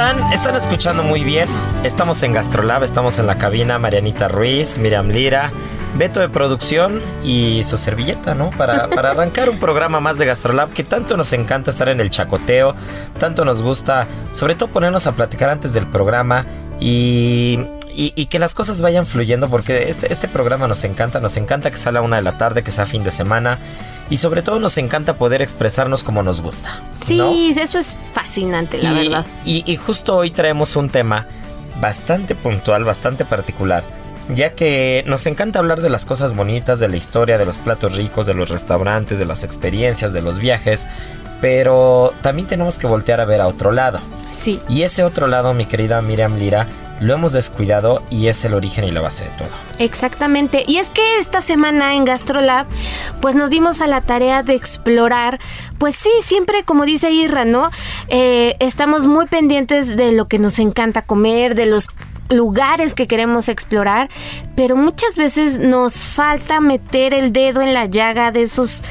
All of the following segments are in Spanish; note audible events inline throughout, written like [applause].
Están? Están escuchando muy bien. Estamos en Gastrolab, estamos en la cabina. Marianita Ruiz, Miriam Lira, Beto de producción y su servilleta, ¿no? Para, [laughs] para arrancar un programa más de Gastrolab que tanto nos encanta estar en el chacoteo, tanto nos gusta, sobre todo ponernos a platicar antes del programa y, y- y que las cosas vayan fluyendo porque este, este programa nos encanta, nos encanta que sea a la una de la tarde, que sea fin de semana y sobre todo nos encanta poder expresarnos como nos gusta. Sí, ¿no? eso es fascinante, la y, verdad. Y, y justo hoy traemos un tema bastante puntual, bastante particular, ya que nos encanta hablar de las cosas bonitas, de la historia, de los platos ricos, de los restaurantes, de las experiencias, de los viajes, pero también tenemos que voltear a ver a otro lado. Sí. Y ese otro lado, mi querida Miriam Lira, lo hemos descuidado y es el origen y la base de todo. Exactamente. Y es que esta semana en GastroLab, pues nos dimos a la tarea de explorar, pues sí, siempre como dice Irra, ¿no? Eh, estamos muy pendientes de lo que nos encanta comer, de los lugares que queremos explorar, pero muchas veces nos falta meter el dedo en la llaga de esos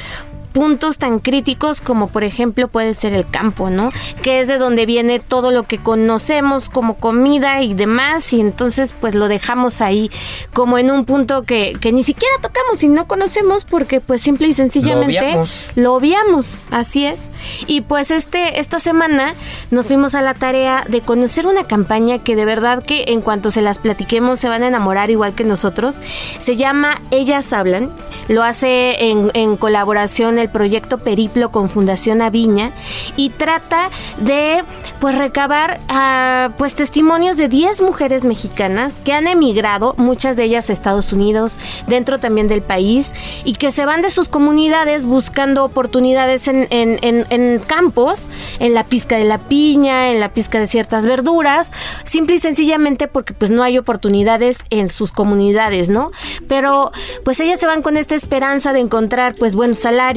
puntos tan críticos como por ejemplo puede ser el campo, ¿no? Que es de donde viene todo lo que conocemos como comida y demás y entonces pues lo dejamos ahí como en un punto que, que ni siquiera tocamos y no conocemos porque pues simple y sencillamente obviamos. lo obviamos, así es. Y pues este esta semana nos fuimos a la tarea de conocer una campaña que de verdad que en cuanto se las platiquemos se van a enamorar igual que nosotros. Se llama Ellas Hablan. Lo hace en, en colaboración el proyecto Periplo con Fundación Aviña y trata de pues recabar ah, pues testimonios de 10 mujeres mexicanas que han emigrado, muchas de ellas a Estados Unidos, dentro también del país, y que se van de sus comunidades buscando oportunidades en, en- en- campos, en la pizca de la piña, en la pizca de ciertas verduras, simple y sencillamente porque pues no hay oportunidades en sus comunidades, ¿no? Pero pues ellas se van con esta esperanza de encontrar pues buenos salarios,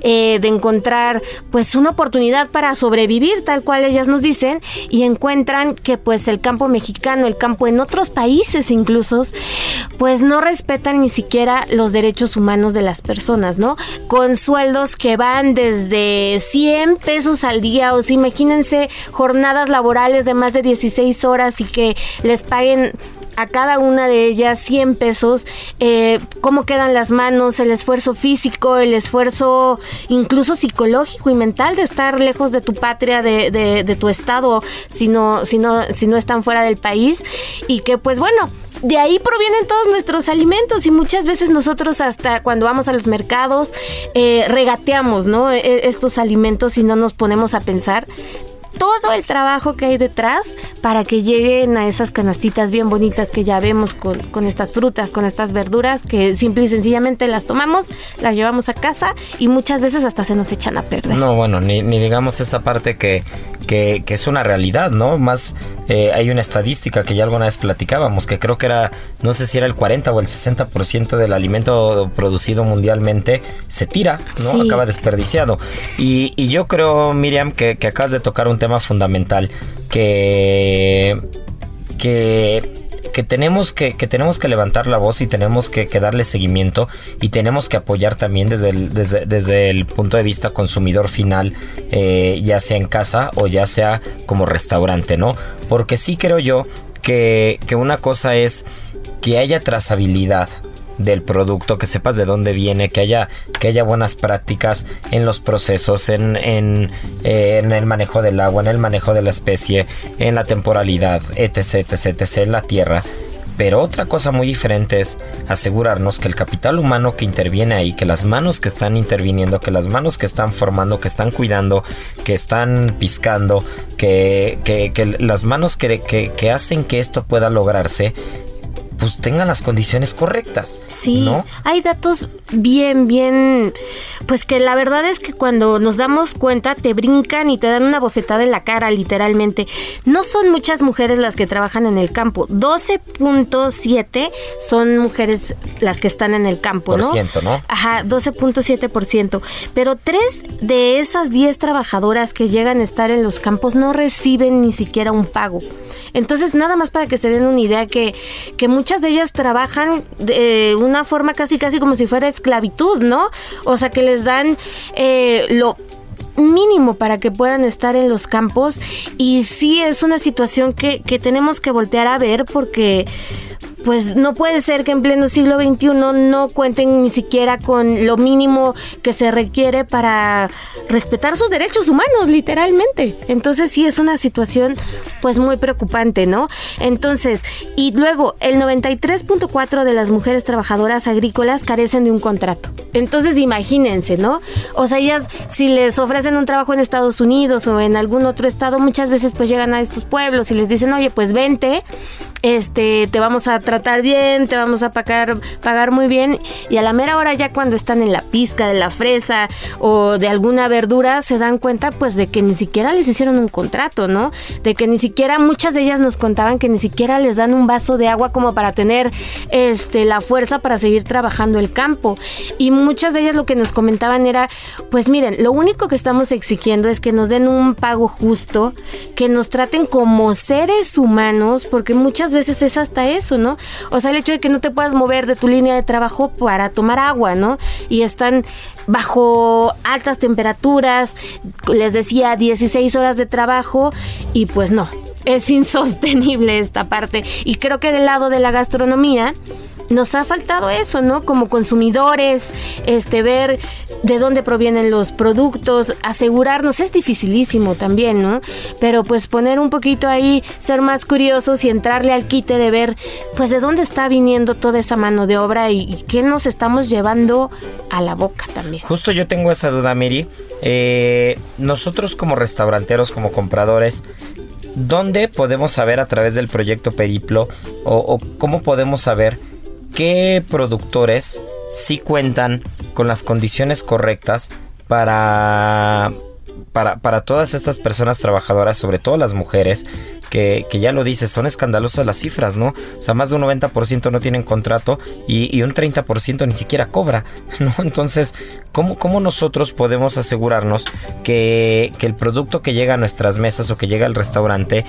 eh, de encontrar pues una oportunidad para sobrevivir, tal cual ellas nos dicen, y encuentran que pues el campo mexicano, el campo en otros países incluso, pues no respetan ni siquiera los derechos humanos de las personas, ¿no? Con sueldos que van desde 100 pesos al día, o sea, imagínense jornadas laborales de más de 16 horas y que les paguen a cada una de ellas 100 pesos, eh, cómo quedan las manos, el esfuerzo físico, el esfuerzo incluso psicológico y mental de estar lejos de tu patria, de, de- de tu estado, si no, si, no, si no están fuera del país. Y que pues bueno, de ahí provienen todos nuestros alimentos y muchas veces nosotros hasta cuando vamos a los mercados eh, regateamos, ¿no? E- Estos alimentos y no nos ponemos a pensar todo el trabajo que hay detrás para que lleguen a esas canastitas bien bonitas que ya vemos con, con estas frutas, con estas verduras, que simple y sencillamente las tomamos, las llevamos a casa y muchas veces hasta se nos echan a perder. No, bueno, ni, ni digamos esa parte que, que, que es una realidad, ¿no? Más eh, hay una estadística que ya alguna vez platicábamos, que creo que era, no sé si era el 40 o el 60% del alimento producido mundialmente se tira, ¿no? Acaba desperdiciado. Y, y, yo creo, Miriam, que, que acabas de tocar un tema fundamental, que... que que tenemos que, que, tenemos que levantar la voz y tenemos que, darle seguimiento y tenemos que apoyar también desde el, desde, desde el punto de vista consumidor final, eh, ya sea en casa o ya sea como restaurante, ¿no? Porque sí creo yo que, que una cosa es que haya trazabilidad del producto, que sepas de dónde viene, que haya, que haya buenas prácticas en los procesos, en, en, eh, en el manejo del agua, en el manejo de la especie, en la temporalidad, etc, etc, etc, en la tierra. Pero otra cosa muy diferente es asegurarnos que el capital humano que interviene ahí, que las manos que están interviniendo, que las manos que están formando, que están cuidando, que están piscando, que, que, que las manos que, que, que hacen que esto pueda lograrse, pues tengan las condiciones correctas. Sí, hay datos bien, bien, pues que la verdad es que cuando nos damos cuenta te brincan y te dan una bofetada en la cara, literalmente. No son muchas mujeres las que trabajan en el campo, 12.7 son mujeres las que están en el campo, ¿no? ¿no? Ajá, 12.7%, pero tres de esas 10 trabajadoras que llegan a estar en los campos no reciben ni siquiera un pago. Entonces, nada más para que se den una idea que, que muchas de ellas trabajan de una forma casi casi como si fuera esclavitud, ¿no? O sea, que les dan eh, lo mínimo para que puedan estar en los campos y sí es una situación que, que tenemos que voltear a ver porque pues no puede ser que en pleno siglo XXI no cuenten ni siquiera con lo mínimo que se requiere para respetar sus derechos humanos, literalmente. Entonces sí es una situación pues muy preocupante, ¿no? Entonces, y luego el 93.4 de las mujeres trabajadoras agrícolas carecen de un contrato. Entonces imagínense, ¿no? O sea, ellas si les ofrecen un trabajo en Estados Unidos o en algún otro estado, muchas veces pues llegan a estos pueblos y les dicen, oye, pues vente este, te vamos a tratar bien, te vamos a pagar, pagar muy bien. Y a la mera hora ya cuando están en la pizca de la fresa o de alguna verdura, se dan cuenta pues de que ni siquiera les hicieron un contrato, ¿no? De que ni siquiera, muchas de ellas nos contaban que ni siquiera les dan un vaso de agua como para tener este, la fuerza para seguir trabajando el campo. Y muchas de ellas lo que nos comentaban era, pues miren, lo único que estamos exigiendo es que nos den un pago justo, que nos traten como seres humanos, porque muchas veces es hasta eso, ¿no? O sea, el hecho de que no te puedas mover de tu línea de trabajo para tomar agua, ¿no? Y están bajo altas temperaturas, les decía 16 horas de trabajo y pues no, es insostenible esta parte. Y creo que del lado de la gastronomía, nos ha faltado eso, ¿no? Como consumidores, este, ver de dónde provienen los productos, asegurarnos, es dificilísimo también, ¿no? Pero pues poner un poquito ahí, ser más curiosos y entrarle al quite de ver, pues de dónde está viniendo toda esa mano de obra y, qué nos estamos llevando a la boca también. Justo yo tengo esa duda, Miri. Eh, nosotros como restauranteros, como compradores, ¿dónde podemos saber a través del proyecto Periplo o, o cómo podemos saber qué productores sí cuentan con las condiciones correctas para, para, para, todas estas personas trabajadoras, sobre todo las mujeres, que, que, ya lo dices, son escandalosas las cifras, ¿no? O sea, más de un 90% no tienen contrato y, un 30% ni siquiera cobra, [laughs] ¿no? Entonces, ¿cómo, ¿cómo, nosotros podemos asegurarnos que, que el producto que llega a nuestras mesas o que llega al restaurante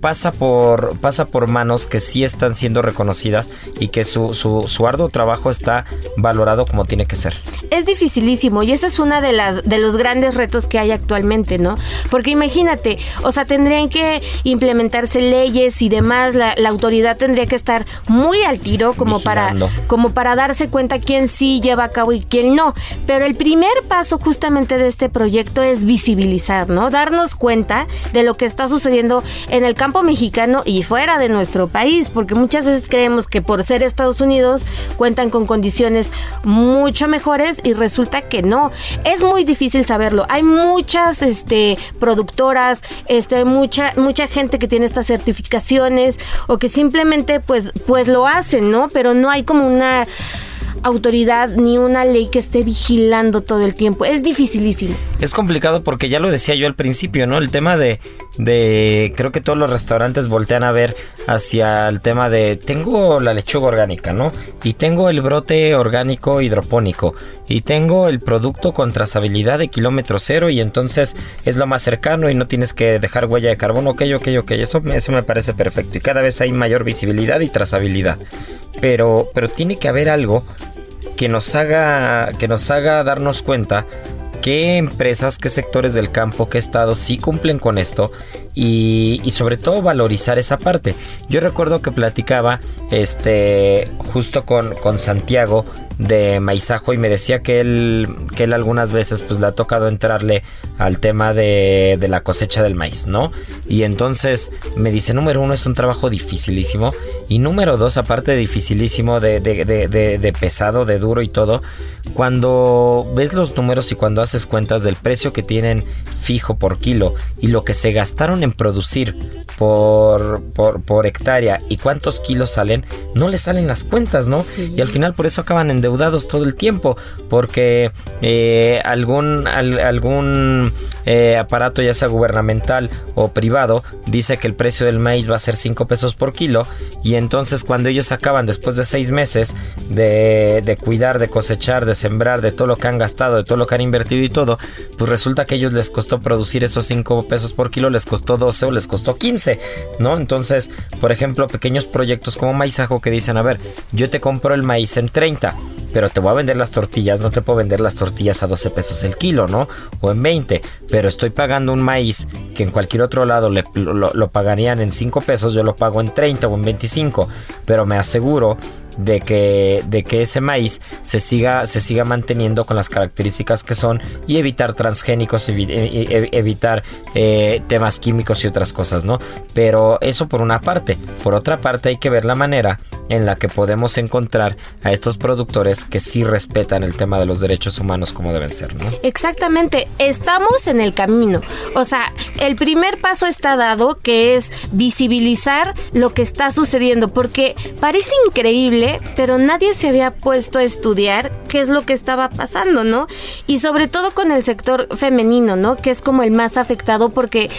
pasa por, pasa por manos que sí están siendo reconocidas y que su, su, su arduo trabajo está valorado como tiene que ser. Es dificilísimo y ese es uno de, las, de los grandes retos que hay actualmente, ¿no? Porque imagínate, o sea, tendrían que implementarse leyes y demás, la, la autoridad tendría que estar muy al tiro como para, como para darse cuenta quién sí lleva a cabo y quién no. Pero el primer paso justamente de este proyecto es visibilizar, ¿no? Darnos cuenta de lo que está sucediendo en el campo mexicano y fuera de nuestro país, porque muchas veces creemos que por ser Estados Unidos cuentan con condiciones mucho mejores y resulta que no. Es muy difícil saberlo. Hay muchas este, productoras, este, mucha, mucha gente que tiene estas certificaciones o que simplemente pues, pues lo hacen, ¿no? Pero no hay como una autoridad ni una ley que esté vigilando todo el tiempo. Es dificilísimo. Es complicado porque ya lo decía yo al principio, ¿no? El tema de, de creo que todos los restaurantes voltean a ver hacia el tema de tengo la lechuga orgánica, ¿no? Y tengo el brote orgánico hidropónico y tengo el producto con trazabilidad de kilómetro cero y entonces es lo más cercano y no tienes que dejar huella de carbono, ok, ok, ok, eso, eso me parece perfecto y cada vez hay mayor visibilidad y trazabilidad. Pero, pero tiene que haber algo que nos haga, que nos haga darnos cuenta qué empresas, qué sectores del campo, qué estados sí cumplen con esto y, sobre todo valorizar esa parte. Yo recuerdo que platicaba este justo con, con Santiago de Maizajo y me decía que él, que él algunas veces pues le ha tocado entrarle al tema de, de, la cosecha del maíz, ¿no? Y entonces me dice, número uno es un trabajo dificilísimo y número dos, aparte de dificilísimo, de, de, de pesado, de duro y todo, cuando ves los números y cuando haces cuentas del precio que tienen fijo por kilo y lo que se gastaron en producir por, por, por hectárea y cuántos kilos salen, no les salen las cuentas, ¿no? Sí. Y al final por eso acaban endeudados todo el tiempo, porque eh, algún, al, algún eh, aparato, ya sea gubernamental o privado, dice que el precio del maíz va a ser 5 pesos por kilo, y entonces cuando ellos acaban después de 6 meses de, de cuidar, de cosechar, de sembrar, de todo lo que han gastado, de todo lo que han invertido y todo, pues resulta que a ellos les costó producir esos 5 pesos por kilo, les costó 12 o les costó 15, ¿no? Entonces, por ejemplo, pequeños proyectos como Maizajo que dicen, a ver, yo te compro el maíz en 30, pero te voy a vender las tortillas, no te puedo vender las tortillas a 12 pesos el kilo, ¿no? O en 20, pero estoy pagando un maíz que en cualquier otro lado le, lo, lo pagarían en 5 pesos, yo lo pago en 30 o en 25, pero me aseguro de que, de que ese maíz se siga, se siga manteniendo con las características que son y evitar transgénicos, evi evitar eh, temas químicos y otras cosas, ¿no? Pero eso por una parte. Por otra parte hay que ver la manera en la que podemos encontrar a estos productores que sí respetan el tema de los derechos humanos como deben ser, ¿no? Exactamente, estamos en el camino. O sea, el primer paso está dado, que es visibilizar lo que está sucediendo, porque parece increíble, pero nadie se había puesto a estudiar qué es lo que estaba pasando, ¿no? Y sobre todo con el sector femenino, ¿no? Que es como el más afectado, porque,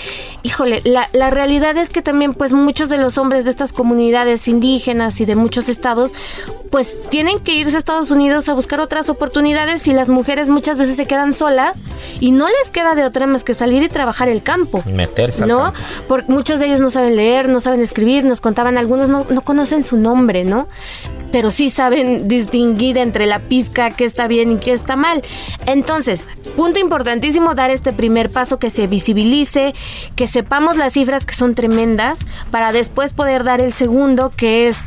híjole, la, la realidad es que también, pues, muchos de los hombres de estas comunidades indígenas y de muchos estados, pues tienen que irse a Estados Unidos a buscar otras oportunidades y las mujeres muchas veces se quedan solas y no les queda de otra más que salir y trabajar el campo. Meterse. ¿No? Al campo. Porque muchos de ellos no saben leer, no saben escribir, nos contaban algunos no, no conocen su nombre, ¿no? Pero sí saben distinguir entre la pizca, qué está bien y qué está mal. Entonces, punto importantísimo, dar este primer paso, que se visibilice, que sepamos las cifras que son tremendas, para después poder dar el segundo, que es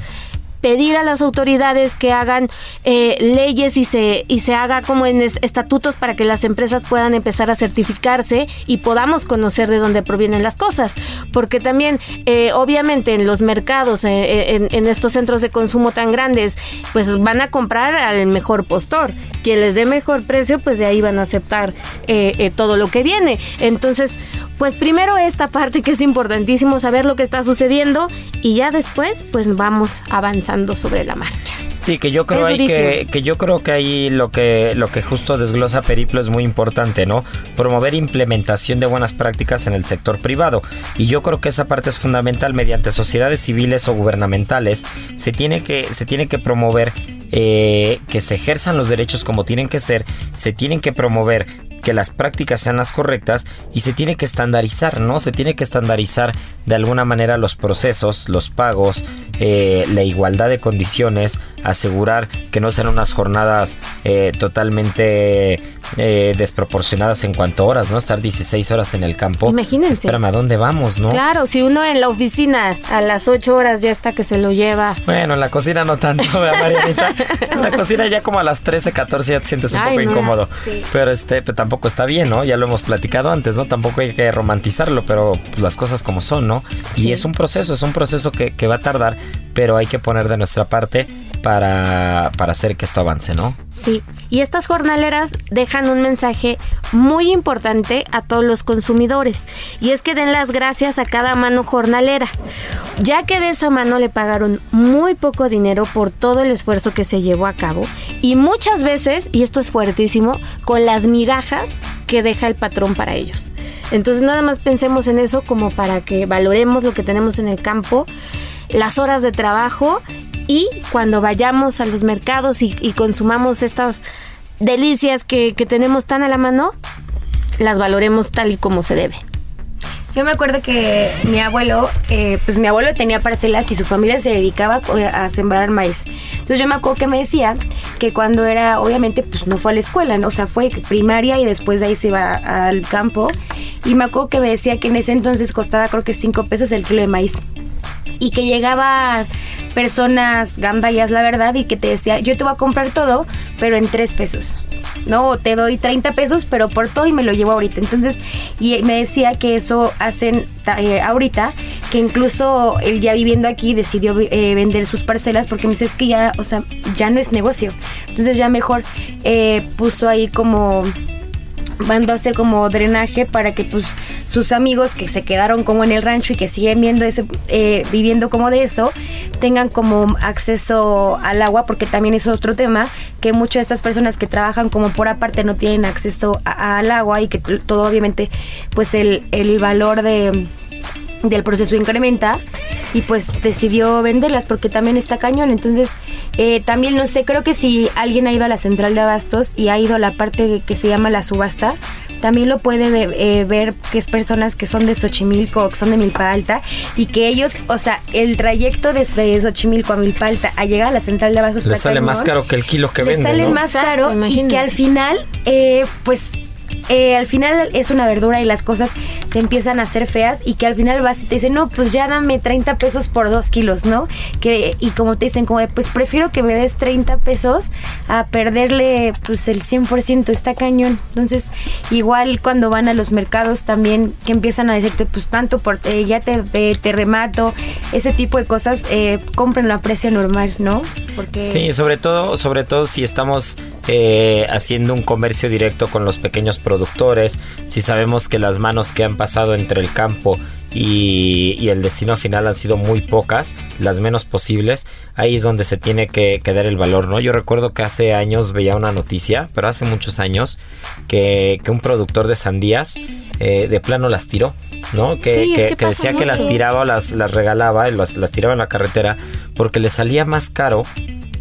pedir a las autoridades que hagan eh, leyes y se, y se haga como en es, estatutos para que las empresas puedan empezar a certificarse y podamos conocer de dónde provienen las cosas. Porque también, eh, obviamente, en los mercados, eh, en, en, estos centros de consumo tan grandes, pues van a comprar al mejor postor. Quien les dé mejor precio, pues de ahí van a aceptar todo lo que viene. Entonces, pues primero esta [laughs] parte que es importantísimo saber lo que está sucediendo y ya después, pues vamos avanzando sobre la marcha. Sí, que yo creo ahí que, que, yo creo que ahí lo que lo que justo desglosa Periplo es muy importante, ¿no? Promover implementación de buenas prácticas en el sector privado. Y yo creo que esa parte es fundamental mediante sociedades civiles o gubernamentales. Se tiene que, se tiene que promover eh, que se ejerzan los derechos como tienen que ser, se tienen que promover que las prácticas sean las correctas y se tiene que estandarizar, ¿no? Se tiene que estandarizar de alguna manera los procesos, los pagos, eh, la igualdad de condiciones, asegurar que no sean unas jornadas eh, totalmente eh, desproporcionadas en cuanto a horas, ¿no? Estar 16 horas en el campo. Imagínense. Espérame, ¿a dónde vamos, no? Claro, si uno en la oficina a las 8 horas ya está que se lo lleva. Bueno, en la cocina no tanto, Marianita. [laughs] en la cocina ya como a las 13, 14 ya te sientes un Ay, poco no, incómodo. Sí. Pero este, pero tampoco está bien, ¿no? Ya lo hemos platicado antes, ¿no? Tampoco hay que romantizarlo, pero pues, las cosas como son, ¿no? Sí. Y es un proceso, es un proceso que, que va a tardar, pero hay que poner de nuestra parte para, para hacer que esto avance, ¿no? Sí, y estas jornaleras dejan un mensaje muy importante a todos los consumidores, y es que den las gracias a cada mano jornalera. ya que de esa mano le pagaron muy poco dinero por todo el esfuerzo que se llevó a cabo y muchas veces, y esto es fuertísimo, con las migajas que deja el patrón para ellos. Entonces nada más pensemos en eso como para que valoremos lo que tenemos en el campo, las horas de trabajo y cuando vayamos a los mercados y, consumamos estas delicias que tenemos tan a la mano, las valoremos tal y como se debe. Yo me acuerdo que mi abuelo, eh, pues mi abuelo tenía parcelas y su familia se dedicaba eh, a sembrar maíz. Entonces yo me acuerdo que me decía que cuando era, obviamente, pues no fue a la escuela, ¿no? o sea, fue primaria y después de ahí se iba al campo. Y me acuerdo que me decía que en ese entonces costaba creo que 5 pesos el kilo de maíz. Y que llegaba personas gandallas, la verdad, y que te decía, yo te voy a comprar todo, pero en 3 pesos. ¿no? Te doy 30 pesos, pero por todo y me lo llevo ahorita. Entonces, y me decía que eso hacen eh, ahorita, que incluso él ya viviendo aquí decidió eh, vender sus parcelas porque me dice, es que ya, o sea, ya no es negocio. Entonces ya mejor eh, puso ahí como mandó a hacer como drenaje para que pues sus amigos que se quedaron como en el rancho y que siguen viendo ese, eh, viviendo como de eso, tengan como acceso al agua, porque también es otro tema, que muchas de estas personas que trabajan como por aparte no tienen acceso al agua y que todo obviamente pues el, el valor de del proceso incrementa y pues decidió venderlas porque también está cañón. Entonces, eh, también no sé, creo que si alguien ha ido a la central de abastos y ha ido a la parte que se llama la subasta, también lo puede eh, ver que es personas que son de Xochimilco, que son de Milpa Alta y que ellos, o sea, el trayecto desde Xochimilco a Milpa Alta a llegar a la central de abastos le sale más caro que el kilo que vende. sale más caro y que al final, eh, pues eh, al final es una verdura y las cosas se empiezan a hacer feas y que al final vas y te dicen, no, pues ya dame 30 pesos por dos kilos, ¿no? Que, y como te dicen, como pues prefiero que me des 30 pesos a perderle pues el 100%, está cañón. Entonces, igual cuando van a los mercados también que empiezan a decirte, pues tanto, por, eh, ya te, te, remato, ese tipo de cosas, eh, a precio normal, ¿no? Porque... Sí, sobre todo, sobre todo si estamos eh, haciendo un comercio directo con los pequeños productores productores, si sabemos que las manos que han pasado entre el campo y, el destino final han sido muy pocas, las menos posibles, ahí es donde se tiene que, dar el valor, ¿no? Yo recuerdo que hace años veía una noticia, pero hace muchos años, que, un productor de sandías eh, de plano las tiró, ¿no? Que, decía que las tiraba o las, las regalaba, las, las tiraba en la carretera, porque le salía más caro,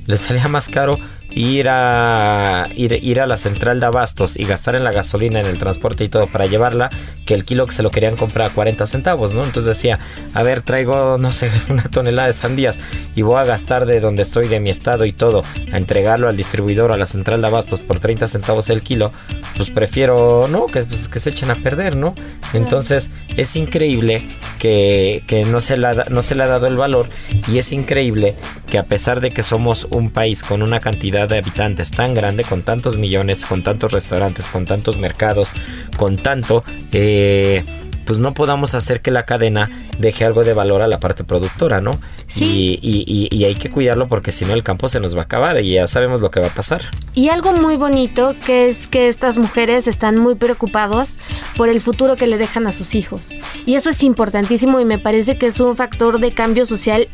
le salía más caro ir a ir, ir, a la central de abastos y gastar en la gasolina, en el transporte y todo para llevarla, que el kilo que se lo querían comprar a 40 centavos, ¿no? Entonces decía, a ver, traigo, no sé, [laughs] una tonelada de sandías y voy a gastar de donde estoy, de mi estado y todo, a entregarlo al distribuidor, a la central de abastos por 30 centavos el kilo, pues prefiero, ¿no? Que, pues, que se echen a perder, ¿no? Entonces es increíble que, que no, se no se le ha dado el valor y es increíble que a pesar de que somos un país con una cantidad de habitantes tan grande, con tantos millones, con tantos restaurantes, con tantos mercados, con tanto, eh, pues no podamos hacer que la cadena deje algo de valor a la parte productora, ¿no? Sí. Y, y, hay que cuidarlo porque si no el campo se nos va a acabar y ya sabemos lo que va a pasar. Y algo muy bonito que es que estas mujeres están muy preocupadas por el futuro que le dejan a sus hijos. Y eso es importantísimo y me parece que es un factor de cambio social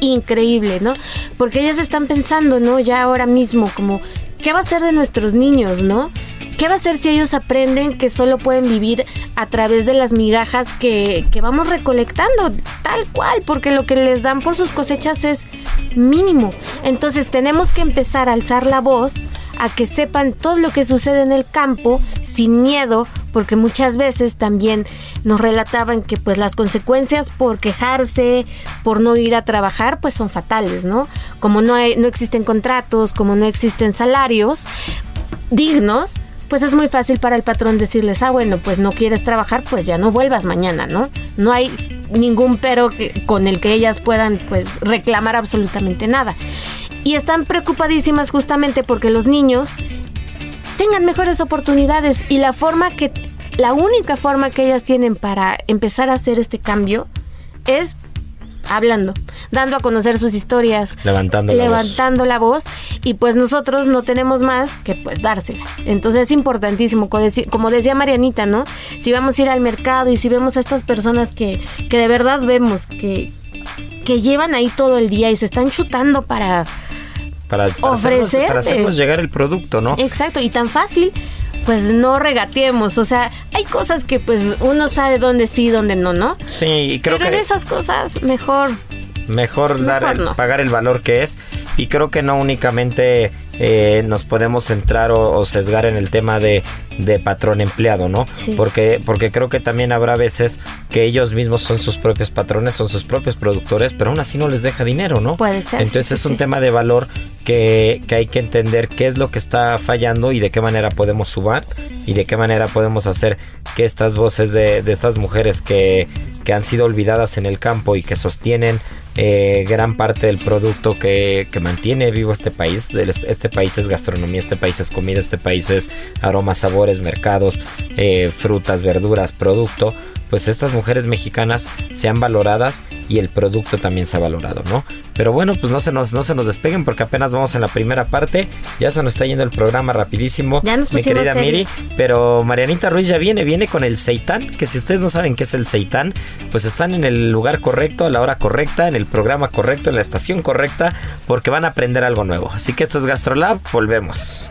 increíble, ¿no? Porque ellas están pensando, ¿no? Ya ahora mismo, como, ¿qué va a ser de nuestros niños, ¿no? ¿Qué va a ser si ellos aprenden que solo pueden vivir a través de las migajas que, que, vamos recolectando? Tal cual, porque lo que les dan por sus cosechas es mínimo. Entonces tenemos que empezar a alzar la voz a que sepan todo lo que sucede en el campo sin miedo, porque muchas veces también nos relataban que pues las consecuencias por quejarse, por no ir a trabajar, pues son fatales, ¿no? Como no, hay, no existen contratos, como no existen salarios dignos, pues es muy fácil para el patrón decirles, ah, bueno, pues no quieres trabajar, pues ya no vuelvas mañana, ¿no? No hay ningún pero que, con el que ellas puedan pues reclamar absolutamente nada y están preocupadísimas justamente porque los niños tengan mejores oportunidades y la forma que la única forma que ellas tienen para empezar a hacer este cambio es hablando, dando a conocer sus historias, levantando, la, levantando voz. la voz y pues nosotros no tenemos más que pues dársela. Entonces es importantísimo, como decía Marianita, ¿no? Si vamos a ir al mercado y si vemos a estas personas que, que de verdad vemos que, que llevan ahí todo el día y se están chutando para para, para para hacernos llegar el producto, ¿no? Exacto, y tan fácil, pues no regateemos. O sea, hay cosas que pues uno sabe dónde sí, dónde no, ¿no? Sí, y creo Pero que en esas cosas, mejor. mejor, dar Mejor el- no. pagar el valor que es y creo que no únicamente eh, nos podemos centrar o, o sesgar en el tema de, de patrón empleado, ¿no? Sí. Porque, porque creo que también habrá veces que ellos mismos son sus propios patrones, son sus propios productores, pero aún así no les deja dinero, ¿no? Puede ser, Entonces sí, es sí, un tema de valor que, que hay que entender qué es lo que está fallando y de qué manera podemos subar y de qué manera podemos hacer que estas voces de, de estas mujeres que, que han sido olvidadas en el campo y que sostienen eh, gran parte del producto que, que mantiene vivo este país. Este país es gastronomía, este país es comida, este país es aromas, mercados, eh, frutas, verduras, producto. Pues estas mujeres mexicanas sean valoradas y el producto también se ha valorado, ¿no? Pero bueno, pues no se nos, no se nos despeguen porque apenas vamos en la primera parte. Ya se nos está yendo el programa rapidísimo. Ya nos mi querida. Miri. Pero Marianita Ruiz ya viene, viene con el seitán, que si ustedes no saben qué es el seitán, pues están en el lugar correcto, a la hora correcta, en el programa correcto, en la estación correcta, porque van a aprender algo nuevo. Así que esto es GastroLab, volvemos.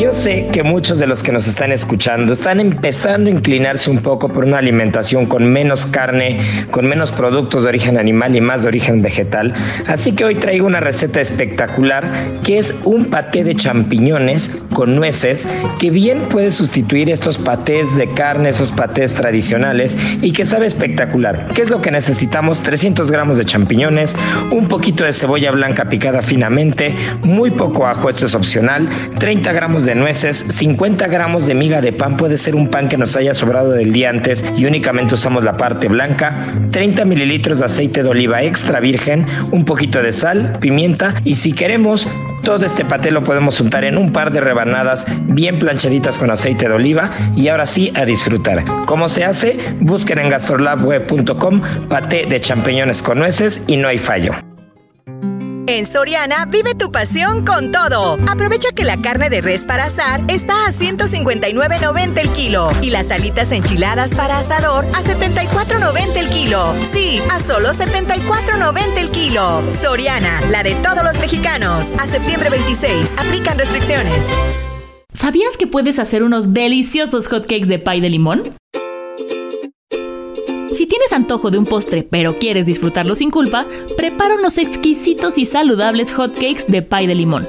Yo sé que muchos de los que nos están escuchando están empezando a inclinarse un poco por una alimentación con menos carne, con menos productos de origen animal y más de origen vegetal. Así que hoy traigo una receta espectacular que es un paté de champiñones con nueces que bien puede sustituir estos patés de carne, esos patés tradicionales y que sabe espectacular. ¿Qué es lo que necesitamos? 300 gramos de champiñones, un poquito de cebolla blanca picada finamente, muy poco ajo, esto es opcional, 30 gramos de nueces, 50 gramos de miga de pan, puede ser un pan que nos haya sobrado del día antes y únicamente usamos la parte blanca, 30 mililitros de aceite de oliva extra virgen, un poquito de sal, pimienta y si queremos todo este paté lo podemos untar en un par de rebanadas bien planchaditas con aceite de oliva y ahora sí a disfrutar. ¿Cómo se hace? Busquen en gastrolabweb.com paté de champiñones con nueces y no hay fallo. En Soriana vive tu pasión con todo. Aprovecha que la carne de res para asar está a 159.90 el kilo y las alitas enchiladas para asador a 74.90 el kilo. Sí, a solo 74.90 el kilo. Soriana, la de todos los mexicanos. A septiembre 26, aplican restricciones. ¿Sabías que puedes hacer unos deliciosos hotcakes de pay de limón? Si tienes antojo de un postre pero quieres disfrutarlo sin culpa, prepara unos exquisitos y saludables hotcakes de pay de limón.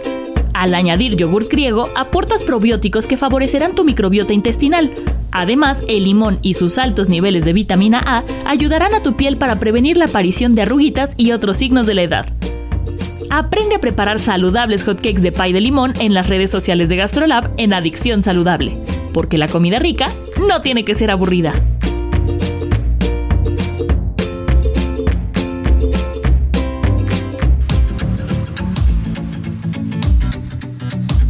Al añadir yogur griego, aportas probióticos que favorecerán tu microbiota intestinal. Además, el limón y sus altos niveles de vitamina A ayudarán a tu piel para prevenir la aparición de arruguitas y otros signos de la edad. Aprende a preparar saludables hotcakes de pay de limón en las redes sociales de GastroLab en Adicción Saludable, porque la comida rica no tiene que ser aburrida.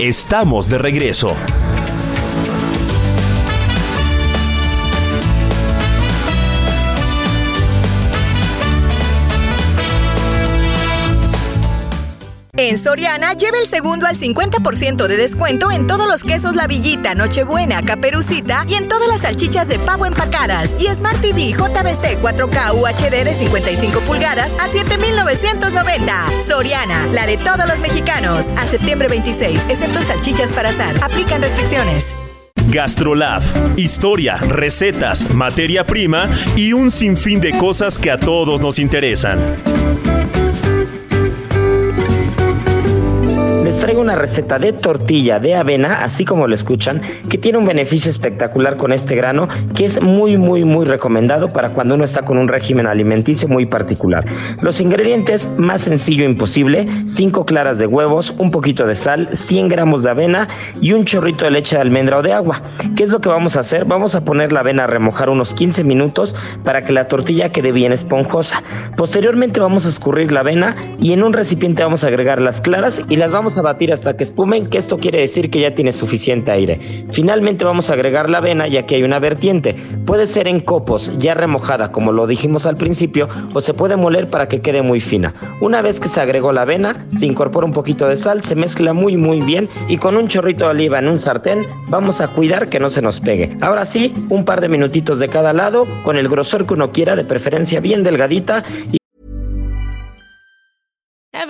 Estamos de regreso. En Soriana, lleva el segundo al 50% de descuento en todos los quesos La Villita, Nochebuena, Caperucita y en todas las salchichas de pavo empacadas y Smart TV JBC 4K UHD de 55 pulgadas a 7,990. Soriana, la de todos los mexicanos. A septiembre 26, excepto salchichas para asar. Aplican restricciones. Gastrolab, historia, recetas, materia prima y un sinfín de cosas que a todos nos interesan. Traigo una receta de tortilla de avena, así como lo escuchan, que tiene un beneficio espectacular con este grano, que es muy, muy, muy recomendado para cuando uno está con un régimen alimenticio muy particular. Los ingredientes, más sencillo imposible, 5 claras de huevos, un poquito de sal, 100 gramos de avena y un chorrito de leche de almendra o de agua. ¿Qué es lo que vamos a hacer? Vamos a poner la avena a remojar unos 15 minutos para que la tortilla quede bien esponjosa. Posteriormente vamos a escurrir la avena y en un recipiente vamos a agregar las claras y las vamos a batir hasta que espumen, que esto quiere decir que ya tiene suficiente aire. Finalmente vamos a agregar la avena ya que hay una vertiente. Puede ser en copos, ya remojada como lo dijimos al principio, o se puede moler para que quede muy fina. Una vez que se agregó la avena, se incorpora un poquito de sal, se mezcla muy muy bien y con un chorrito de oliva en un sartén vamos a cuidar que no se nos pegue. Ahora sí, un par de minutitos de cada lado, con el grosor que uno quiera, de preferencia bien delgadita.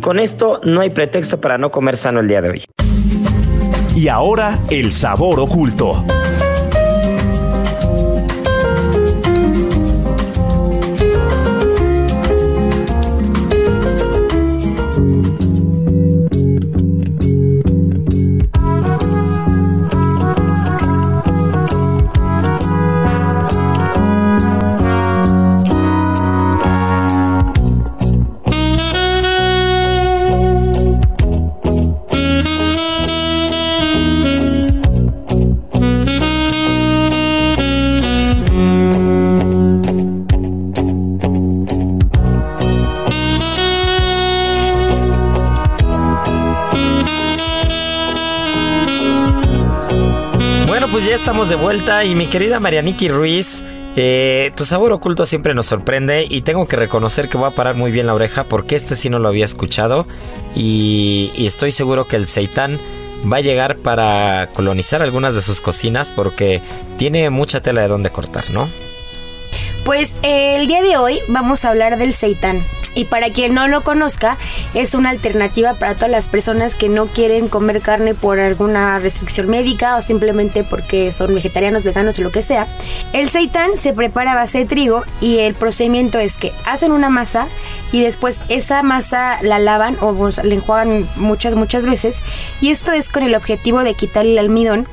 Con esto no hay pretexto para no comer sano el día de hoy. Y ahora el sabor oculto. Y mi querida Marianiki Ruiz, eh, tu sabor oculto siempre nos sorprende y tengo que reconocer que voy a parar muy bien la oreja porque este sí no lo había escuchado y, y estoy seguro que el seitán va a llegar para colonizar algunas de sus cocinas porque tiene mucha tela de donde cortar, ¿no? Pues eh, el día de hoy vamos a hablar del seitán. Y para quien no lo conozca, es una alternativa para todas las personas que no quieren comer carne por alguna restricción médica o simplemente porque son vegetarianos, veganos o lo que sea. El seitán se prepara a base de trigo y el procedimiento es que hacen una masa y después esa masa la lavan o pues, la enjuagan muchas, muchas veces. Y esto es con el objetivo de quitar el almidón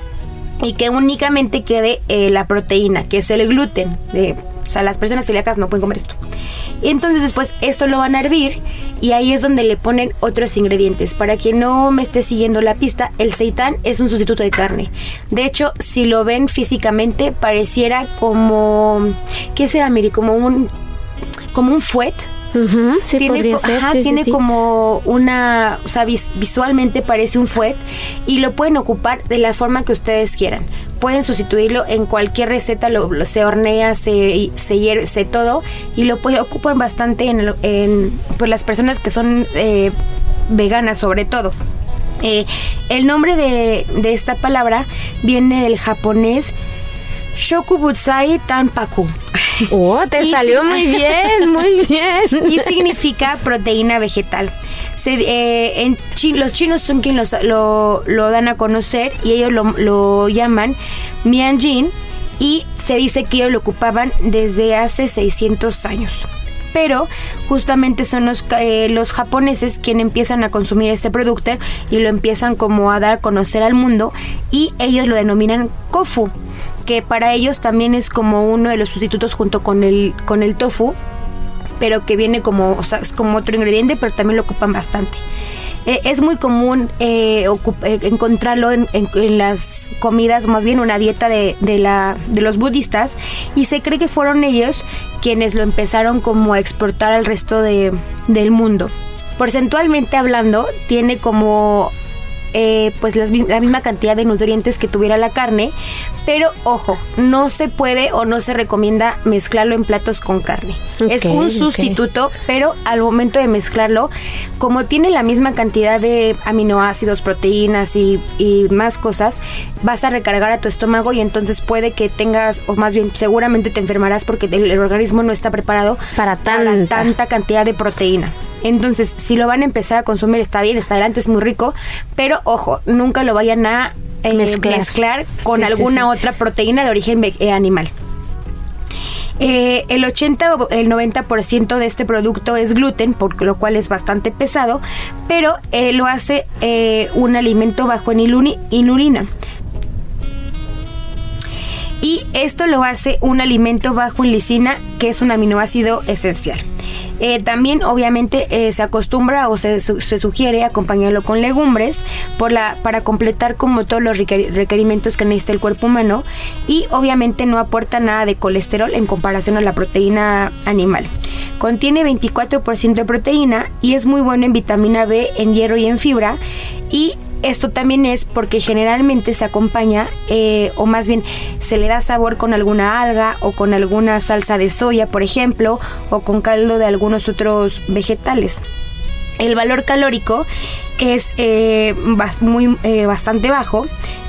y que únicamente quede eh, la proteína, que es el gluten. De, o sea, las personas celíacas no pueden comer esto. Entonces después esto lo van a hervir y ahí es donde le ponen otros ingredientes. Para quien no me esté siguiendo la pista, el seitán es un sustituto de carne. De hecho, si lo ven físicamente, pareciera como... ¿Qué será, Miri? Como un... Como un fuet. Sí, tiene, ser. ajá, sí, sí, tiene sí. como una, o sea, vis- visualmente parece un fuet y lo pueden ocupar de la forma que ustedes quieran. Pueden sustituirlo en cualquier receta, lo, lo- se hornea, se, se hierve, se todo y lo pueden, ocupan bastante en, el- en, pues las personas que son eh, veganas sobre todo. Eh, el nombre de, de esta palabra viene del japonés Shokubutsai Tanpaku. Oh, te Y salió muy bien, muy [laughs] bien. y significa proteína vegetal. Eh, los chinos son quienes lo, dan a conocer y ellos lo, llaman Mianjin y se dice que ellos lo ocupaban desde hace 600 años. Pero justamente son los, eh, los japoneses quienes empiezan a consumir este producto y lo empiezan como a dar a conocer al mundo y ellos lo denominan kofu, que para ellos también es como uno de los sustitutos junto con el, con el tofu, pero que viene como, como otro ingrediente, pero también lo ocupan bastante. Eh, es muy común eh, eh, encontrarlo en, en- en las comidas, más bien una dieta de, de la, de los budistas, y se cree que fueron ellos quienes lo empezaron como a exportar al resto de- del mundo. Porcentualmente hablando, tiene como eh, pues las la misma cantidad de nutrientes que tuviera la carne, pero ojo, no se puede o no se recomienda mezclarlo en platos con carne. es un sustituto, pero al momento de mezclarlo, como tiene la misma cantidad de aminoácidos, proteínas y, y más cosas, vas a recargar a tu estómago y entonces puede que tengas, o más bien seguramente te enfermarás porque el, el organismo no está preparado Para tanta. tanta cantidad de proteína. Entonces, si lo van a empezar a consumir, está bien, está adelante, es muy rico, pero ojo, nunca lo vayan a eh, Mezclar. mezclar. con Sí, alguna sí. otra proteína de origen eh, animal. Eh, el 80 o el 90% de este producto es gluten, por lo cual es bastante pesado, pero eh, lo hace eh, un alimento bajo en inulina. Y esto lo hace un alimento bajo en lisina, que es un aminoácido esencial. Eh, también, obviamente, eh, se acostumbra o se, se sugiere acompañarlo con legumbres para completar como todos los requer- requerimientos que necesita el cuerpo humano. Y obviamente no aporta nada de colesterol en comparación a la proteína animal. Contiene 24% de proteína y es muy bueno en vitamina B, en hierro y en fibra. Y esto también es porque generalmente se acompaña, eh, o más bien se le da sabor con alguna alga o con alguna salsa de soya, por ejemplo, o con caldo de algunos otros vegetales. El valor calórico es eh, muy, eh, bastante bajo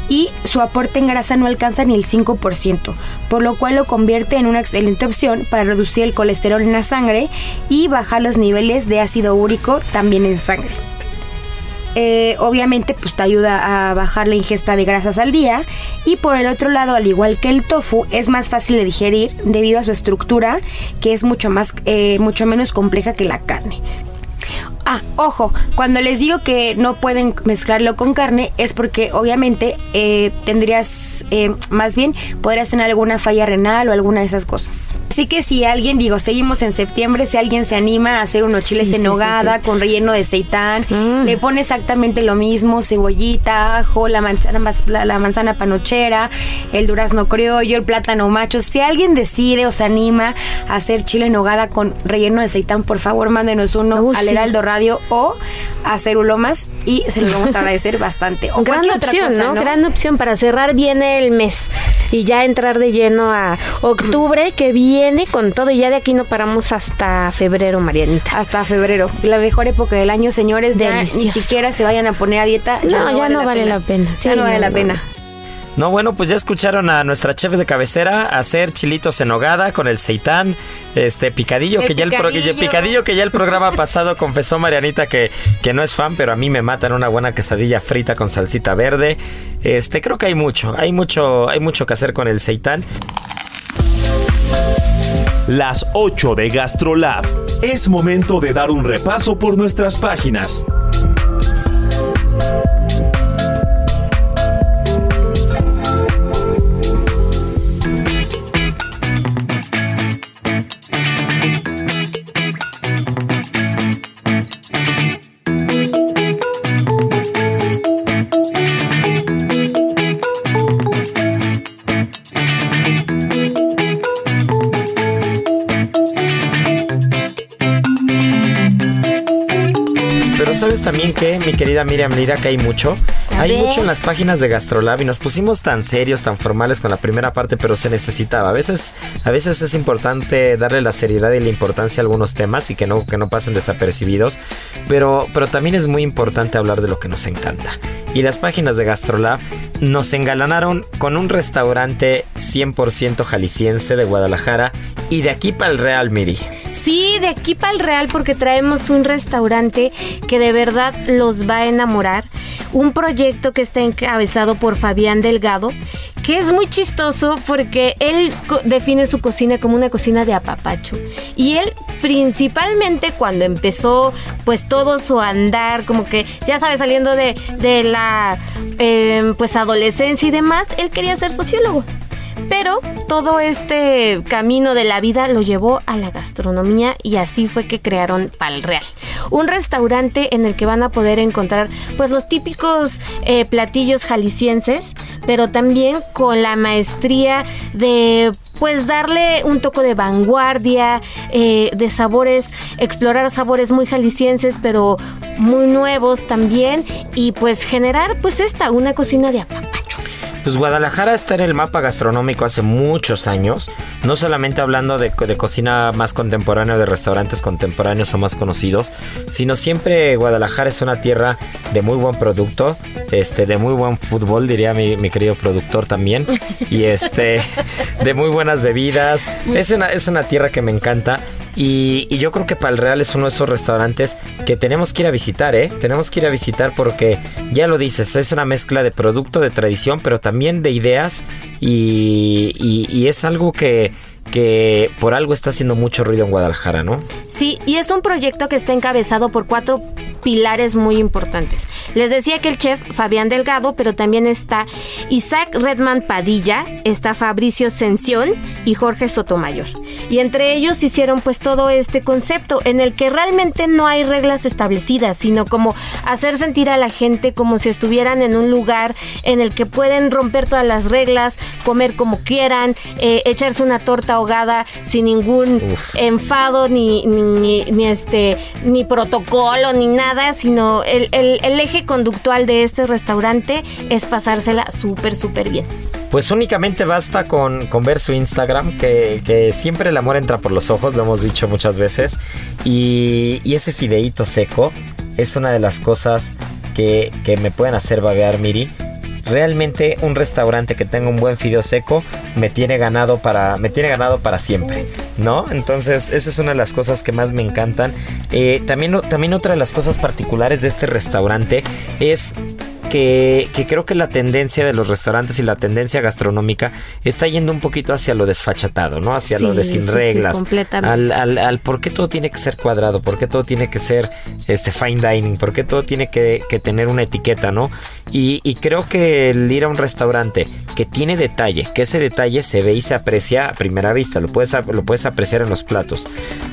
y su aporte en grasa no alcanza ni el 5%, por lo cual lo convierte en una excelente opción para reducir el colesterol en la sangre y bajar los niveles de ácido úrico también en sangre. Eh, obviamente pues te ayuda a bajar la ingesta de grasas al día y por el otro lado al igual que el tofu es más fácil de digerir debido a su estructura que es mucho más eh, mucho menos compleja que la carne Ah, ojo, cuando les digo que no pueden mezclarlo con carne es porque obviamente eh, tendrías, eh, más bien, podrías tener alguna falla renal o alguna de esas cosas. Así que si alguien, digo, seguimos en septiembre, si alguien se anima a hacer unos chiles Sí, en sí, sí, nogada sí. con relleno de seitán, Mm. le pone exactamente lo mismo, cebollita, ajo, la manzana, la, la manzana panochera, el durazno criollo, el plátano macho. Si alguien decide o se anima a hacer chile en nogada con relleno de seitán, por favor, mándenos uno Uy, al. Heraldo Radio o a Cerulomas y se lo vamos a [laughs] agradecer bastante. O Gran opción, cosa, ¿no? Gran opción para cerrar bien el mes y ya entrar de lleno a octubre que viene con todo y ya de aquí no paramos hasta febrero, Marianita. Hasta febrero. La mejor época del año, señores. Ya ni siquiera se vayan a poner a dieta. No, ya no vale la pena. Sí, ya no vale no, la no, pena. no. No, bueno, pues ya escucharon a nuestra chef de cabecera hacer chilitos en hogada con el seitán, este picadillo El que ya el pro- picadillo que ya el programa pasado confesó Marianita que, que no es fan, pero a mí me matan una buena quesadilla frita con salsita verde. Este, creo que hay mucho, hay mucho, hay mucho que hacer con el seitán. Las 8 de GastroLab. Es momento de dar un repaso por nuestras páginas. Mi querida Miriam Lira, que hay mucho. A hay ver. mucho en las páginas de Gastrolab y nos pusimos tan serios, tan formales con la primera parte, pero se necesitaba. A veces, a veces es importante darle la seriedad y la importancia a algunos temas y que no, que no pasen desapercibidos. Pero, pero también es muy importante hablar de lo que nos encanta. Y las páginas de Gastrolab nos engalanaron con un restaurante 100% jalisciense de Guadalajara y de aquí para el Real Miri. Sí, de aquí para el Real porque traemos un restaurante que de verdad los va a enamorar. Un proyecto que está encabezado por Fabián Delgado, que es muy chistoso porque él define su cocina como una cocina de apapacho. Y él principalmente cuando empezó pues todo su andar, como que ya sabes, saliendo de, de la eh, pues adolescencia y demás, él quería ser sociólogo. Pero todo este camino de la vida lo llevó a la gastronomía y así fue que crearon Pal Real. Un restaurante en el que van a poder encontrar pues los típicos eh, platillos jaliscienses, pero también con la maestría de pues darle un toque de vanguardia, eh, de sabores, explorar sabores muy jaliscienses, pero muy nuevos también, y pues generar pues esta, una cocina de apapacho. Pues Guadalajara está en el mapa gastronómico hace muchos años, no solamente hablando de, de, cocina más contemporánea, de restaurantes contemporáneos o más conocidos, sino siempre Guadalajara es una tierra de muy buen producto, este, de muy buen fútbol, diría mi, mi querido productor también, y este, [laughs] de muy buenas bebidas. Es una, es una tierra que me encanta y, y, yo creo que Pal Real es uno de esos restaurantes que tenemos que ir a visitar, ¿eh? Tenemos que ir a visitar porque, ya lo dices, es una mezcla de producto, de tradición, pero también de ideas y, y, y es algo que que por algo está haciendo mucho ruido en Guadalajara, ¿no? Sí, y es un proyecto que está encabezado por cuatro pilares muy importantes. Les decía que el chef Fabián Delgado, pero también está Isaac Redman Padilla, está Fabricio Sención y Jorge Sotomayor. Y entre ellos hicieron pues todo este concepto en el que realmente no hay reglas establecidas, sino como hacer sentir a la gente como si estuvieran en un lugar en el que pueden romper todas las reglas, comer como quieran, eh, echarse una torta ahogada sin ningún Uf. enfado ni, ni, ni, este ni protocolo ni nada, sino el, el, el eje conductual de este restaurante es pasársela súper, súper bien. Pues únicamente basta con, con ver su Instagram, que, que, siempre el amor entra por los ojos, lo hemos dicho muchas veces. Y, y ese fideíto seco es una de las cosas que, que me pueden hacer babear, Miri realmente un restaurante que tenga un buen fideo seco me tiene ganado para me tiene ganado para siempre no entonces esa es una de las cosas que más me encantan. Eh, también también otra de las cosas particulares de este restaurante es que, que, creo que la tendencia de los restaurantes y la tendencia gastronómica está yendo un poquito hacia lo desfachatado, ¿no? Hacia sí, lo de sin sí, reglas. Sí, al, al, al, por qué todo tiene que ser cuadrado, por qué todo tiene que ser este fine dining, por qué todo tiene que, que tener una etiqueta, ¿no? Y, y, creo que el ir a un restaurante que tiene detalle, que ese detalle se ve y se aprecia a primera vista, lo puedes, lo puedes apreciar en los platos,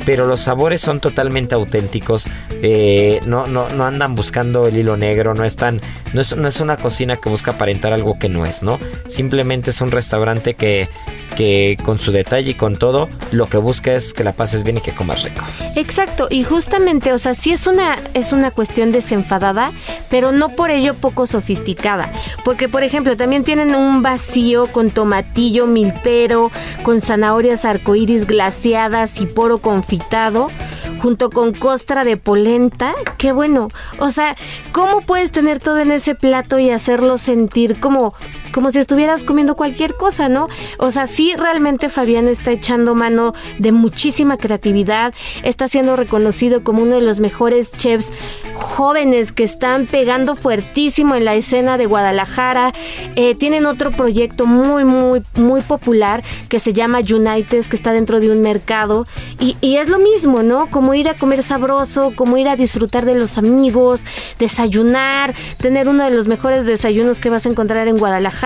pero los sabores son totalmente auténticos, eh, no, no, no andan buscando el hilo negro, no están, no es no es una cocina que busca aparentar algo que no es, ¿no? Simplemente es un restaurante que, que con su detalle y con todo, lo que busca es que la pases bien y que comas rico. Exacto, y justamente, o sea, sí es una, es una cuestión desenfadada, pero no por ello poco sofisticada. Porque, por ejemplo, también tienen un vacío con tomatillo milpero, con zanahorias arcoíris glaciadas y poro confitado junto con costra de polenta. Qué bueno. O sea, ¿cómo puedes tener todo en ese plato y hacerlo sentir como, como si estuvieras comiendo cualquier cosa, ¿no? O sea, sí, realmente Fabián está echando mano de muchísima creatividad. Está siendo reconocido como uno de los mejores chefs jóvenes que están pegando fuertísimo en la escena de Guadalajara. Eh, tienen otro proyecto muy, muy, muy popular que se llama United, que está dentro de un mercado. Y, y es lo mismo, ¿no? Como ir a comer sabroso, como ir a disfrutar de los amigos, desayunar, tener uno de los mejores desayunos que vas a encontrar en Guadalajara,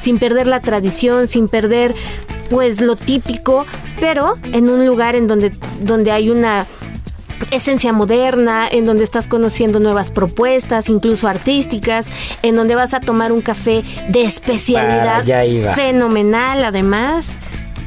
sin perder la tradición, sin perder pues lo típico, pero en un lugar en donde, donde hay una esencia moderna, en donde estás conociendo nuevas propuestas, incluso artísticas, en donde vas a tomar un café de especialidad fenomenal además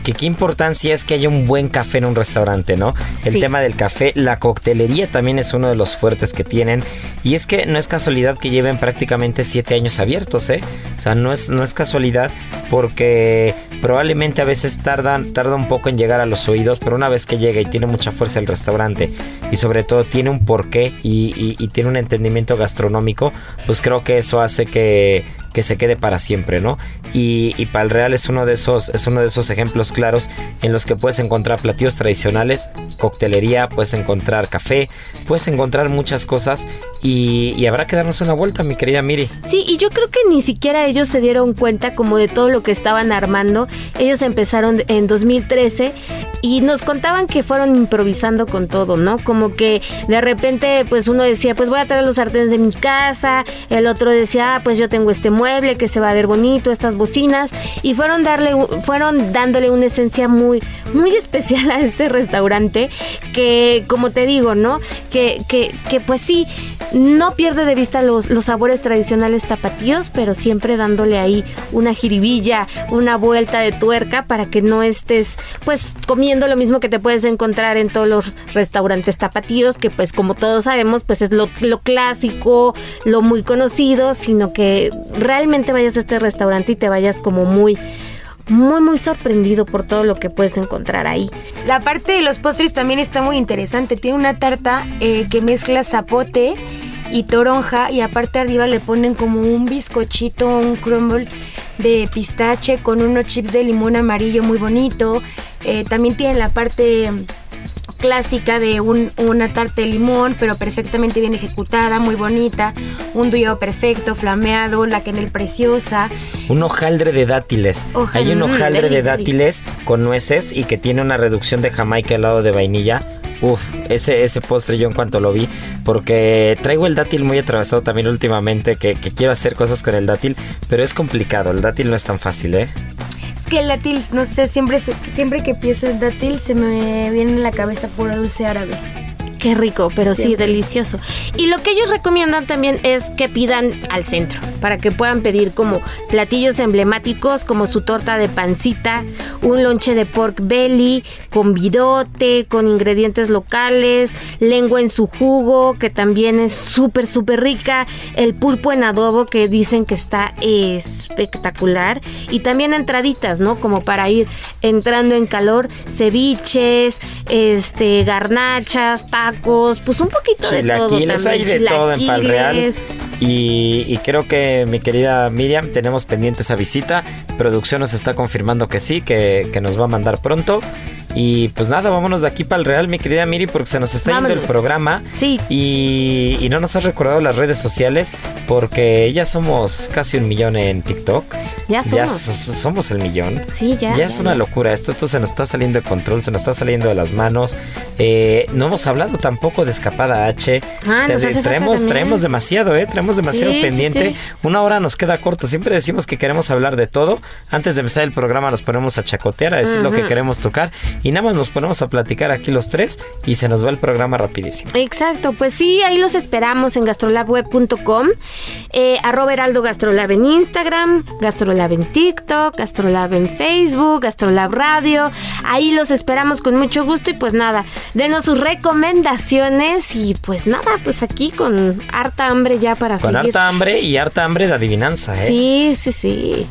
que qué importancia es que haya un buen café en un restaurante, ¿no? El sí. tema del café, la coctelería también es uno de los fuertes que tienen. Y es que no es casualidad que lleven prácticamente siete años abiertos, ¿eh? O sea, no es, no es casualidad porque probablemente a veces tardan, tarda un poco en llegar a los oídos, pero una vez que llega y tiene mucha fuerza el restaurante y sobre todo tiene un porqué y, y, y tiene un entendimiento gastronómico, pues creo que eso hace que, que se quede para siempre, ¿no? Y, y Pal Real es uno de esos, es uno de esos ejemplos claros en los que puedes encontrar platillos tradicionales, coctelería, puedes encontrar café, puedes encontrar muchas cosas y, habrá que darnos una vuelta, mi querida Miri. Sí, y yo creo que ni siquiera ellos se dieron cuenta como de todo lo que estaban armando. Ellos empezaron en 2013 y nos contaban que fueron improvisando con todo, ¿no? Como que de repente pues uno decía, pues voy a traer los sartenes de mi casa, el otro decía, ah, pues yo tengo este mueble que se va a ver bonito, estas bocinas y fueron darle fueron dándole un esencia muy, muy especial a este restaurante que, como te digo, ¿no? Que, que, que pues sí, no pierde de vista los, los sabores tradicionales tapatíos, pero siempre dándole ahí una jiribilla, una vuelta de tuerca para que no estés pues comiendo lo mismo que te puedes encontrar en todos los restaurantes tapatíos, que pues como todos sabemos pues es lo, lo clásico, lo muy conocido, sino que realmente vayas a este restaurante y te vayas como muy muy muy sorprendido por todo lo que puedes encontrar ahí. La parte de los postres también está muy interesante. Tiene una tarta eh, que mezcla zapote y toronja y aparte arriba le ponen como un bizcochito, un crumble de pistache con unos chips de limón amarillo muy bonito. Eh, también tiene la parte clásica de un, una tarta de limón, pero perfectamente bien ejecutada, muy bonita, un duyo perfecto, flameado, la quenel preciosa. Un hojaldre de dátiles. Hay un mm, hojaldre de dátiles con nueces y que tiene una reducción de jamaica al lado de vainilla. Uf, ese, ese postre yo en cuanto lo vi, porque traigo el dátil muy atravesado también últimamente, que, que quiero hacer cosas con el dátil, pero es complicado, el dátil no es tan fácil, ¿eh? El dátil, no sé, siempre, siempre que pienso en dátil se me viene en la cabeza puro dulce árabe. Qué rico, pero sí, delicioso. Y lo que ellos recomiendan también es que pidan al centro, para que puedan pedir como platillos emblemáticos como su torta de pancita, un lonche de pork belly con virote, con ingredientes locales, lengua en su jugo, que también es súper, súper rica, el pulpo en adobo, que dicen que está espectacular, y también entraditas, ¿no? Como para ir entrando en calor, ceviches, este, garnachas, tacos, pues un poquito de todo Chilaquiles, hay también. de todo en Pal Real. chilaquiles. Y, y creo que mi querida Miriam, tenemos pendiente esa visita. Producción nos está confirmando que sí, que, que nos va a mandar pronto. Y pues nada, vámonos de aquí para el Real, mi querida Miri, porque se nos está yendo el programa. Sí. Y, y no nos has recordado las redes sociales, porque ya somos casi un millón en TikTok. Ya somos. so- somos el millón. Sí, ya. Ya es una locura, esto, esto se nos está saliendo de control, se nos está saliendo de las manos. Eh, no hemos hablado tampoco de Escapada H. Ah, nos hace traemos, traemos demasiado, ¿eh? Traemos demasiado Sí, pendiente. sí. Una hora nos queda corto. Siempre decimos que queremos hablar de todo. Antes de empezar el programa nos ponemos a chacotear, a decir lo que queremos tocar. Y nada más nos ponemos a platicar aquí los tres y se nos va el programa rapidísimo. Exacto, pues sí, ahí los esperamos en gastrolabweb.com, eh, arroba heraldo gastrolab en Instagram, gastrolab en TikTok, gastrolab en Facebook, gastrolab radio, ahí los esperamos con mucho gusto y pues nada, denos sus recomendaciones y pues nada, pues aquí con harta hambre ya para Con seguir. harta hambre y harta hambre de adivinanza, ¿eh? Sí, sí, sí.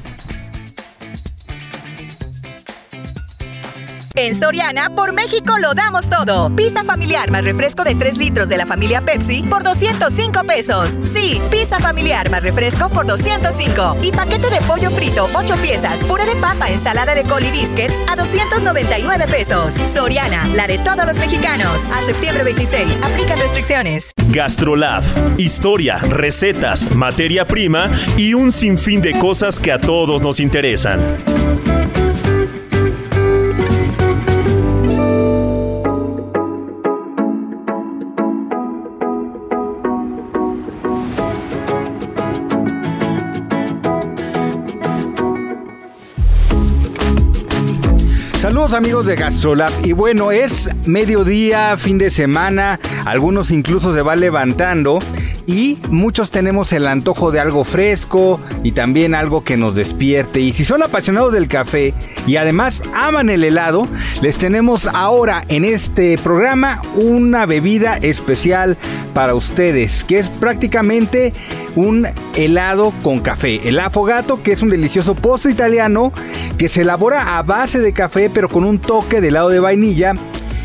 En Soriana, por México lo damos todo. Pizza familiar más refresco de 3 litros de la familia Pepsi por 205 pesos. Sí, pizza familiar más refresco por 205. Y paquete de pollo frito, 8 piezas, puré de papa, ensalada de col y biscuits a 299 pesos. Soriana, la de todos los mexicanos. A septiembre 26, aplican restricciones. Gastrolab. Historia, recetas, materia prima y un sinfín de cosas que a todos nos interesan. Amigos de Gastrolab y bueno, es mediodía, fin de semana, algunos incluso se va levantando y muchos tenemos el antojo de algo fresco y también algo que nos despierte. Y si son apasionados del café y además aman el helado, les tenemos ahora en este programa una bebida especial para ustedes que es prácticamente un helado con café, el afogato que es un delicioso postre italiano que se elabora a base de café pero con un toque de helado de vainilla.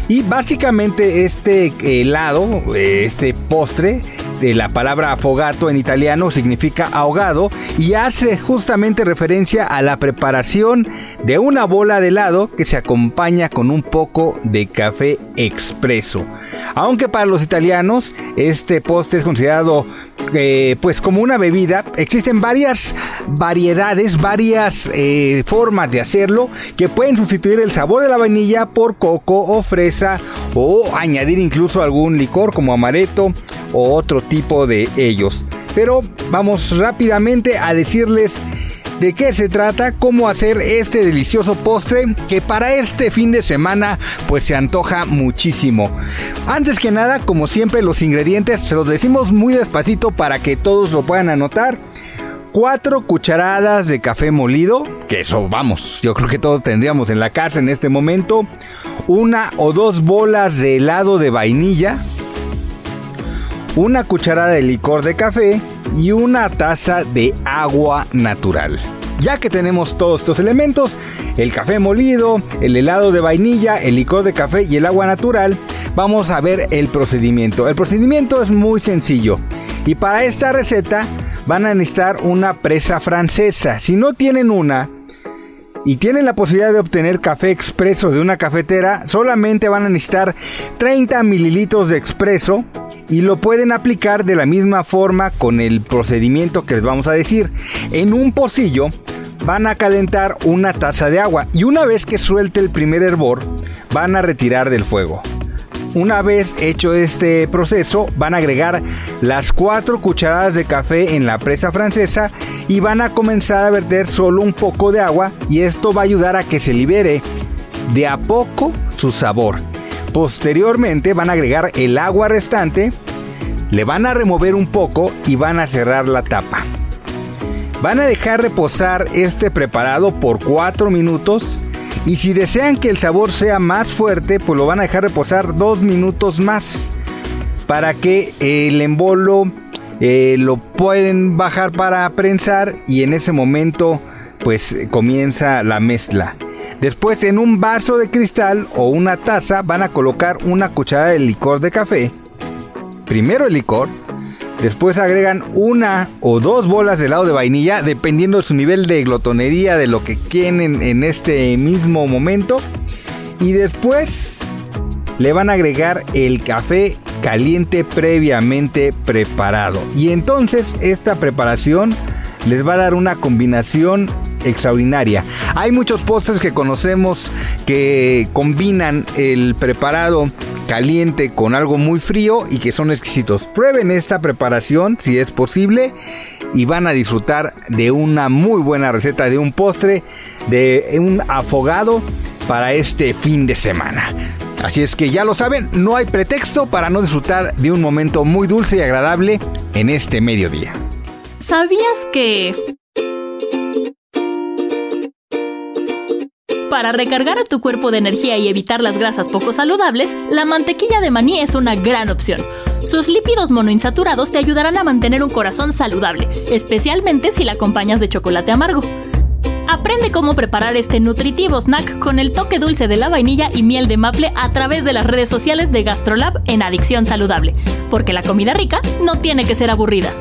Y básicamente este helado, este postre, la palabra afogato en italiano significa ahogado y hace justamente referencia a la preparación de una bola de helado que se acompaña con un poco de café expreso. Aunque para los italianos este postre es considerado eh, pues como una bebida, existen varias variedades, varias eh, formas de hacerlo que pueden sustituir el sabor de la vainilla por coco o fresa o añadir incluso algún licor como amaretto o otro tipo de ellos. Pero vamos rápidamente a decirles de qué se trata, cómo hacer este delicioso postre que para este fin de semana pues se antoja muchísimo. Antes que nada, como siempre, los ingredientes se los decimos muy despacito para que todos lo puedan anotar. 4 cucharadas de café molido, que eso vamos, yo creo que todos tendríamos en la casa en este momento. Una o dos bolas de helado de vainilla. Una cucharada de licor de café y una taza de agua natural. Ya que tenemos todos estos elementos, el café molido, el helado de vainilla, el licor de café y el agua natural, vamos a ver el procedimiento. El procedimiento es muy sencillo y para esta receta van a necesitar una presa francesa. Si no tienen una, y tienen la posibilidad de obtener café expreso de una cafetera, solamente van a necesitar 30 mililitros de expreso y lo pueden aplicar de la misma forma con el procedimiento que les vamos a decir. En un pocillo van a calentar una taza de agua y una vez que suelte el primer hervor van a retirar del fuego. Una vez hecho este proceso, van a agregar las 4 cucharadas de café en la presa francesa y van a comenzar a verter solo un poco de agua y esto va a ayudar a que se libere de a poco su sabor. Posteriormente van a agregar el agua restante, le van a remover un poco y van a cerrar la tapa. Van a dejar reposar este preparado por 4 minutos y si desean que el sabor sea más fuerte, pues lo van a dejar reposar 2 minutos más para que el embolo eh, lo pueden bajar para prensar y en ese momento pues comienza la mezcla. Después en un vaso de cristal o una taza van a colocar una cucharada de licor de café. Primero el licor, después agregan una o dos bolas de helado de vainilla dependiendo de su nivel de glotonería de lo que quieren en este mismo momento. Y después le van a agregar el café caliente previamente preparado. Y entonces esta preparación les va a dar una combinación extraordinaria. Hay muchos postres que conocemos que combinan el preparado caliente con algo muy frío y que son exquisitos. Prueben esta preparación si es posible y van a disfrutar de una muy buena receta de un postre, de un afogado para este fin de semana. Así es que ya lo saben, no hay pretexto para no disfrutar de un momento muy dulce y agradable en este mediodía. ¿Sabías que... Para recargar a tu cuerpo de energía y evitar las grasas poco saludables, la mantequilla de maní es una gran opción. Sus lípidos monoinsaturados te ayudarán a mantener un corazón saludable, especialmente si la acompañas de chocolate amargo. Aprende cómo preparar este nutritivo snack con el toque dulce de la vainilla y miel de maple a través de las redes sociales de GastroLab en Adicción Saludable, porque la comida rica no tiene que ser aburrida.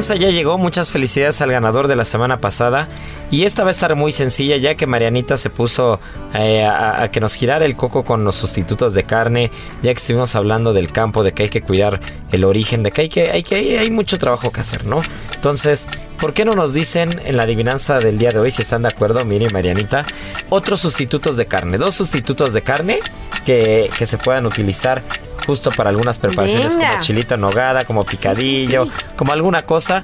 Adivinanza ya llegó. Muchas felicidades al ganador de la semana pasada. Y esta va a estar muy sencilla ya que Marianita se puso eh, a, que nos girara el coco con los sustitutos de carne. Ya que estuvimos hablando del campo, de que hay que cuidar el origen, de que hay, que, hay, que, mucho trabajo que hacer, ¿no? Entonces, ¿por qué no nos dicen en la adivinanza del día de hoy, si están de acuerdo, Miri y Marianita, otros sustitutos de carne? Dos sustitutos de carne que, que se puedan utilizar justo para algunas preparaciones Venga. como chilito en nogada, como picadillo, como alguna cosa.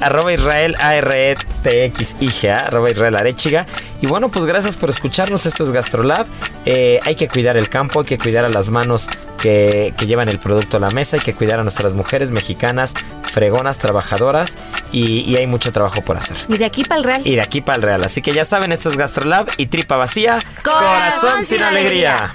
Arroba Israel A R E T X I G A, arroba Israel Arechiga. Y bueno, pues gracias por escucharnos. Esto es Gastrolab. Eh, hay que cuidar el campo, hay que cuidar a las manos que, que llevan el producto a la mesa, hay que cuidar a nuestras mujeres mexicanas, fregonas, trabajadoras. Y, y hay mucho trabajo por hacer. Y de aquí para el Real. Y de aquí para el Real. Así que ya saben, esto es Gastrolab y tripa vacía, Corazón sin alegría.